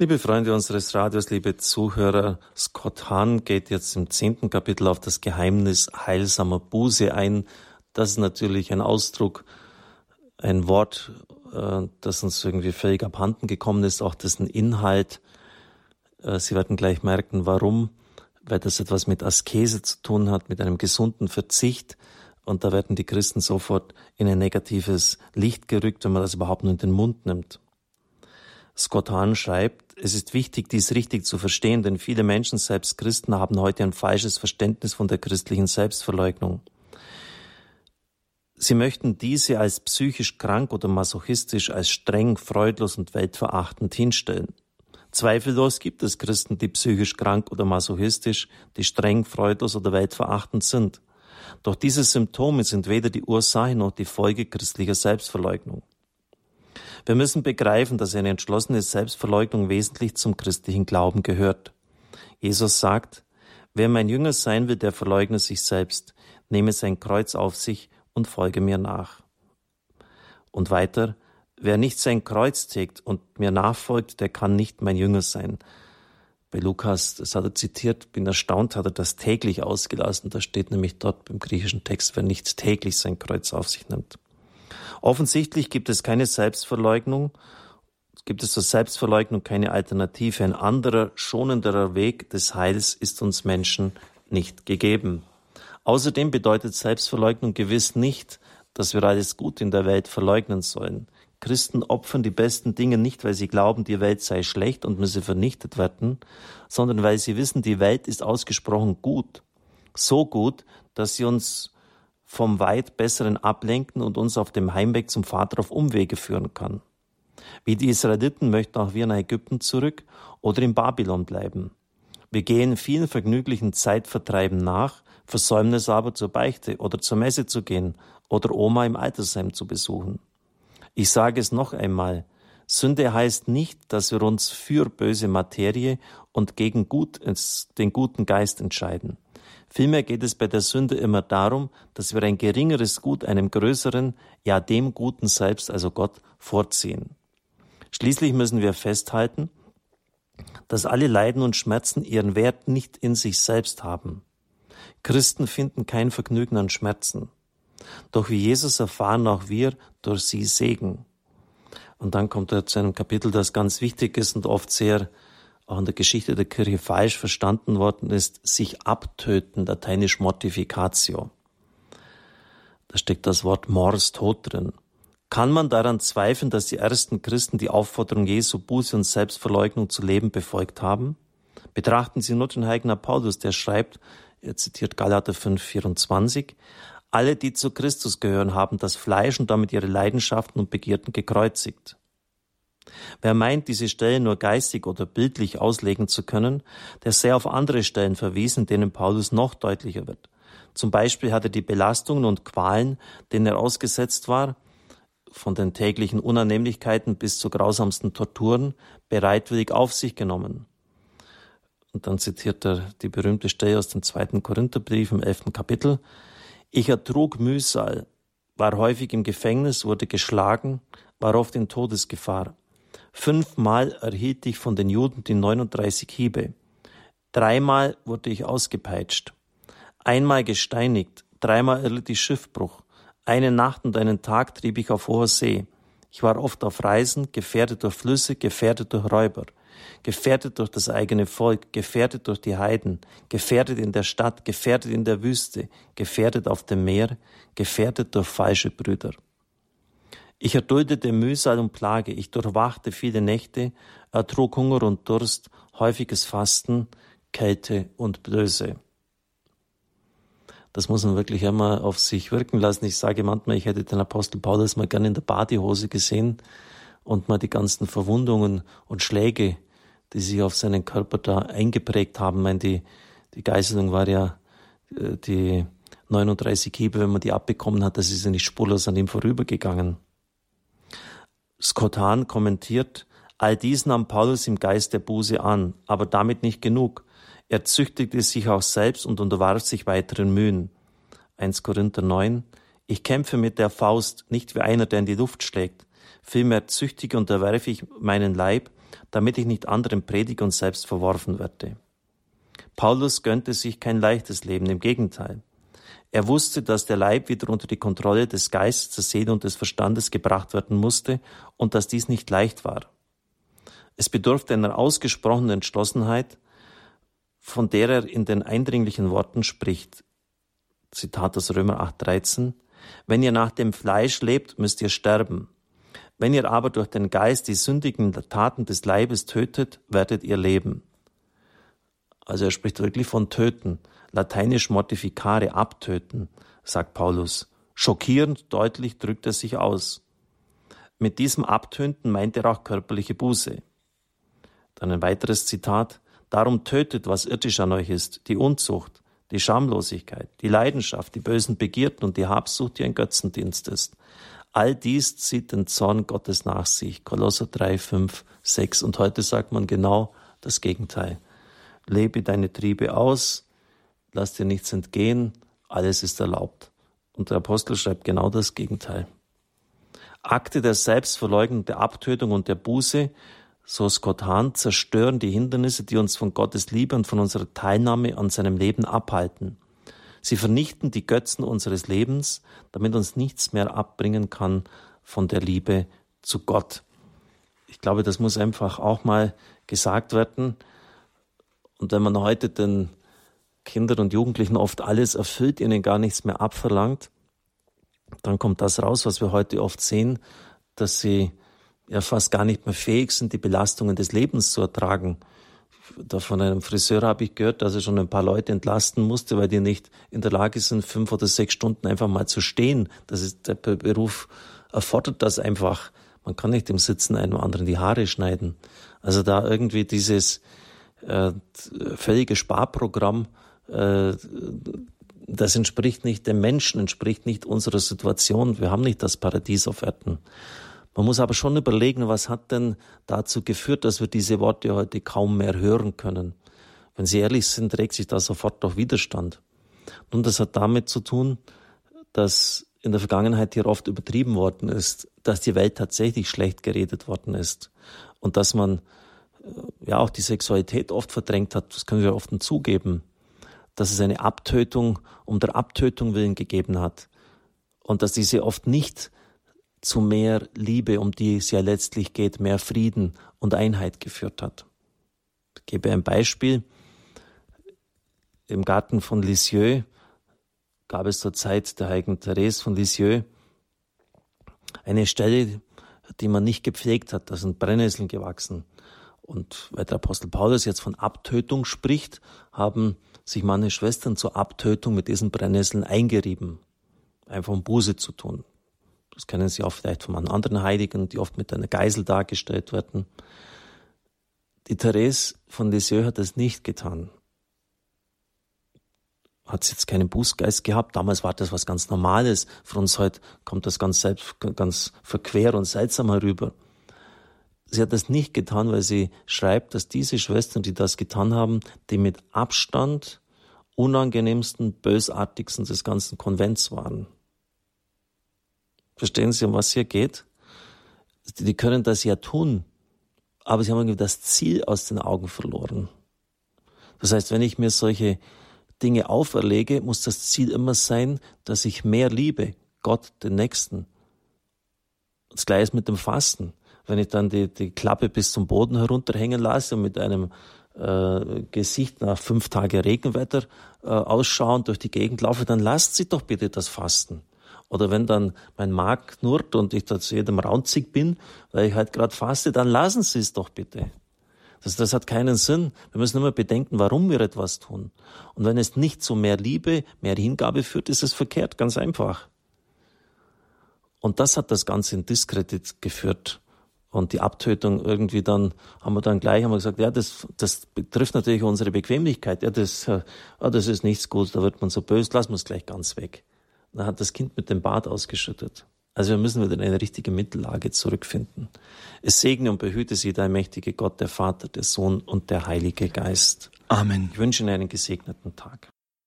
Liebe Freunde unseres Radios, liebe Zuhörer, Scott Hahn geht jetzt im zehnten Kapitel auf das Geheimnis heilsamer Buße ein. Das ist natürlich ein Ausdruck, ein Wort, äh, das uns irgendwie völlig abhanden gekommen ist, auch dessen Inhalt. Äh, Sie werden gleich merken, warum, weil das etwas mit Askese zu tun hat, mit einem gesunden Verzicht. Und da werden die Christen sofort in ein negatives Licht gerückt, wenn man das überhaupt nur in den Mund nimmt. Scott Hahn schreibt, es ist wichtig, dies richtig zu verstehen, denn viele Menschen, selbst Christen, haben heute ein falsches Verständnis von der christlichen Selbstverleugnung. Sie möchten diese als psychisch krank oder masochistisch, als streng, freudlos und weltverachtend hinstellen. Zweifellos gibt es Christen, die psychisch krank oder masochistisch, die streng, freudlos oder weltverachtend sind. Doch diese Symptome sind weder die Ursache noch die Folge christlicher Selbstverleugnung. Wir müssen begreifen, dass eine entschlossene Selbstverleugnung wesentlich zum christlichen Glauben gehört. Jesus sagt, wer mein Jünger sein will, der verleugne sich selbst, nehme sein Kreuz auf sich und folge mir nach. Und weiter, wer nicht sein Kreuz trägt und mir nachfolgt, der kann nicht mein Jünger sein. Bei Lukas, das hat er zitiert, bin erstaunt, hat er das täglich ausgelassen. Da steht nämlich dort beim griechischen Text, wer nicht täglich sein Kreuz auf sich nimmt. Offensichtlich gibt es keine Selbstverleugnung, gibt es zur Selbstverleugnung keine Alternative. Ein anderer, schonenderer Weg des Heils ist uns Menschen nicht gegeben. Außerdem bedeutet Selbstverleugnung gewiss nicht, dass wir alles Gut in der Welt verleugnen sollen. Christen opfern die besten Dinge nicht, weil sie glauben, die Welt sei schlecht und müsse vernichtet werden, sondern weil sie wissen, die Welt ist ausgesprochen gut. So gut, dass sie uns vom weit besseren ablenken und uns auf dem Heimweg zum Vater auf Umwege führen kann. Wie die Israeliten möchten auch wir nach Ägypten zurück oder in Babylon bleiben. Wir gehen vielen vergnüglichen Zeitvertreiben nach, versäumen es aber zur Beichte oder zur Messe zu gehen oder Oma im Altersheim zu besuchen. Ich sage es noch einmal, Sünde heißt nicht, dass wir uns für böse Materie und gegen gut, den guten Geist entscheiden. Vielmehr geht es bei der Sünde immer darum, dass wir ein geringeres Gut einem größeren, ja dem Guten selbst, also Gott, vorziehen. Schließlich müssen wir festhalten, dass alle Leiden und Schmerzen ihren Wert nicht in sich selbst haben. Christen finden kein Vergnügen an Schmerzen. Doch wie Jesus erfahren auch wir durch sie Segen. Und dann kommt er zu einem Kapitel, das ganz wichtig ist und oft sehr auch in der Geschichte der Kirche falsch verstanden worden ist, sich abtöten, lateinisch mortificatio. Da steckt das Wort mors tot drin. Kann man daran zweifeln, dass die ersten Christen die Aufforderung Jesu, Buße und Selbstverleugnung zu leben, befolgt haben? Betrachten Sie nur den heiligen Paulus, der schreibt, er zitiert Galater 5, 24, alle, die zu Christus gehören, haben das Fleisch und damit ihre Leidenschaften und Begierden gekreuzigt. Wer meint, diese Stelle nur geistig oder bildlich auslegen zu können, der sehr auf andere Stellen verwiesen, denen Paulus noch deutlicher wird. Zum Beispiel hat er die Belastungen und Qualen, denen er ausgesetzt war, von den täglichen Unannehmlichkeiten bis zu grausamsten Torturen, bereitwillig auf sich genommen. Und dann zitiert er die berühmte Stelle aus dem zweiten Korintherbrief im elften Kapitel. Ich ertrug Mühsal, war häufig im Gefängnis, wurde geschlagen, war oft in Todesgefahr. Fünfmal erhielt ich von den Juden die 39 Hiebe. Dreimal wurde ich ausgepeitscht. Einmal gesteinigt. Dreimal erlitt ich Schiffbruch. Eine Nacht und einen Tag trieb ich auf hoher See. Ich war oft auf Reisen, gefährdet durch Flüsse, gefährdet durch Räuber, gefährdet durch das eigene Volk, gefährdet durch die Heiden, gefährdet in der Stadt, gefährdet in der Wüste, gefährdet auf dem Meer, gefährdet durch falsche Brüder. Ich erduldete Mühsal und Plage, ich durchwachte viele Nächte, ertrug Hunger und Durst, häufiges Fasten, Kälte und Blöße. Das muss man wirklich einmal auf sich wirken lassen. Ich sage manchmal, ich hätte den Apostel Paulus mal gerne in der Badehose gesehen und mal die ganzen Verwundungen und Schläge, die sich auf seinen Körper da eingeprägt haben. Ich meine, die, die Geißelung war ja äh, die 39 Hiebe, wenn man die abbekommen hat, das ist ja nicht spurlos an ihm vorübergegangen. Scott Hahn kommentiert, all dies nahm Paulus im Geist der Buße an, aber damit nicht genug. Er züchtigte sich auch selbst und unterwarf sich weiteren Mühen. 1 Korinther 9 Ich kämpfe mit der Faust, nicht wie einer, der in die Luft schlägt. Vielmehr züchtige und unterwerfe ich meinen Leib, damit ich nicht anderen predige und selbst verworfen werde. Paulus gönnte sich kein leichtes Leben, im Gegenteil. Er wusste, dass der Leib wieder unter die Kontrolle des Geistes, der Seele und des Verstandes gebracht werden musste und dass dies nicht leicht war. Es bedurfte einer ausgesprochenen Entschlossenheit, von der er in den eindringlichen Worten spricht. Zitat aus Römer 8,13. Wenn ihr nach dem Fleisch lebt, müsst ihr sterben. Wenn ihr aber durch den Geist die sündigen Taten des Leibes tötet, werdet ihr leben. Also er spricht wirklich von töten. Lateinisch mortificare, abtöten, sagt Paulus. Schockierend deutlich drückt er sich aus. Mit diesem Abtöten meint er auch körperliche Buße. Dann ein weiteres Zitat. Darum tötet, was irdisch an euch ist, die Unzucht, die Schamlosigkeit, die Leidenschaft, die bösen Begierden und die Habsucht, die ein Götzendienst ist. All dies zieht den Zorn Gottes nach sich. Kolosser 3, 5, 6. Und heute sagt man genau das Gegenteil. Lebe deine Triebe aus, lass dir nichts entgehen, alles ist erlaubt. Und der Apostel schreibt genau das Gegenteil. Akte der Selbstverleugnung, der Abtötung und der Buße, so Scott Hahn, zerstören die Hindernisse, die uns von Gottes Liebe und von unserer Teilnahme an seinem Leben abhalten. Sie vernichten die Götzen unseres Lebens, damit uns nichts mehr abbringen kann von der Liebe zu Gott. Ich glaube, das muss einfach auch mal gesagt werden. Und wenn man heute den Kindern und Jugendlichen oft alles erfüllt, ihnen gar nichts mehr abverlangt, dann kommt das raus, was wir heute oft sehen, dass sie ja fast gar nicht mehr fähig sind, die Belastungen des Lebens zu ertragen. Da von einem Friseur habe ich gehört, dass er schon ein paar Leute entlasten musste, weil die nicht in der Lage sind, fünf oder sechs Stunden einfach mal zu stehen. Das ist, der Beruf erfordert das einfach. Man kann nicht im Sitzen einem anderen die Haare schneiden. Also da irgendwie dieses äh, völlige Sparprogramm, äh, das entspricht nicht dem Menschen, entspricht nicht unserer Situation. Wir haben nicht das Paradies auf Erden. Man muss aber schon überlegen, was hat denn dazu geführt, dass wir diese Worte heute kaum mehr hören können. Wenn Sie ehrlich sind, trägt sich da sofort doch Widerstand. Nun, das hat damit zu tun, dass in der Vergangenheit hier oft übertrieben worden ist, dass die Welt tatsächlich schlecht geredet worden ist und dass man ja auch die Sexualität oft verdrängt hat, das können wir oft zugeben, dass es eine Abtötung um der Abtötung willen gegeben hat und dass diese oft nicht zu mehr Liebe, um die es ja letztlich geht, mehr Frieden und Einheit geführt hat. Ich gebe ein Beispiel. Im Garten von Lisieux gab es zur Zeit der heiligen Therese von Lisieux eine Stelle, die man nicht gepflegt hat. Da sind Brennnesseln gewachsen. Und weil der Apostel Paulus jetzt von Abtötung spricht, haben sich meine Schwestern zur Abtötung mit diesen Brennnesseln eingerieben. Einfach um Buße zu tun. Das kennen Sie auch vielleicht von anderen Heiligen, die oft mit einer Geisel dargestellt werden. Die Therese von Lisieux hat das nicht getan. Hat sie jetzt keinen Bußgeist gehabt? Damals war das was ganz Normales. Für uns heute kommt das ganz selbst, ganz verquer und seltsam herüber. Sie hat das nicht getan, weil sie schreibt, dass diese Schwestern, die das getan haben, die mit Abstand unangenehmsten, bösartigsten des ganzen Konvents waren. Verstehen Sie, um was hier geht? Die können das ja tun, aber sie haben irgendwie das Ziel aus den Augen verloren. Das heißt, wenn ich mir solche Dinge auferlege, muss das Ziel immer sein, dass ich mehr liebe, Gott, den Nächsten. Das gleiche ist mit dem Fasten wenn ich dann die, die Klappe bis zum Boden herunterhängen lasse und mit einem äh, Gesicht nach fünf Tage Regenwetter äh, ausschauend durch die Gegend laufe, dann lasst Sie doch bitte das Fasten. Oder wenn dann mein Mark knurrt und ich da zu jedem raunzig bin, weil ich halt gerade faste, dann lassen Sie es doch bitte. Das, das hat keinen Sinn. Wir müssen immer bedenken, warum wir etwas tun. Und wenn es nicht zu mehr Liebe, mehr Hingabe führt, ist es verkehrt, ganz einfach. Und das hat das Ganze in Diskredit geführt und die Abtötung irgendwie dann, haben wir dann gleich haben wir gesagt, ja, das, das betrifft natürlich unsere Bequemlichkeit. Ja, das, ja, das ist nichts gut, da wird man so böse, lassen wir es gleich ganz weg. Dann hat das Kind mit dem Bad ausgeschüttet. Also wir müssen wieder in eine richtige Mittellage zurückfinden. Es segne und behüte Sie, der mächtige Gott, der Vater, der Sohn und der Heilige Geist. Amen. Ich wünsche Ihnen einen gesegneten Tag.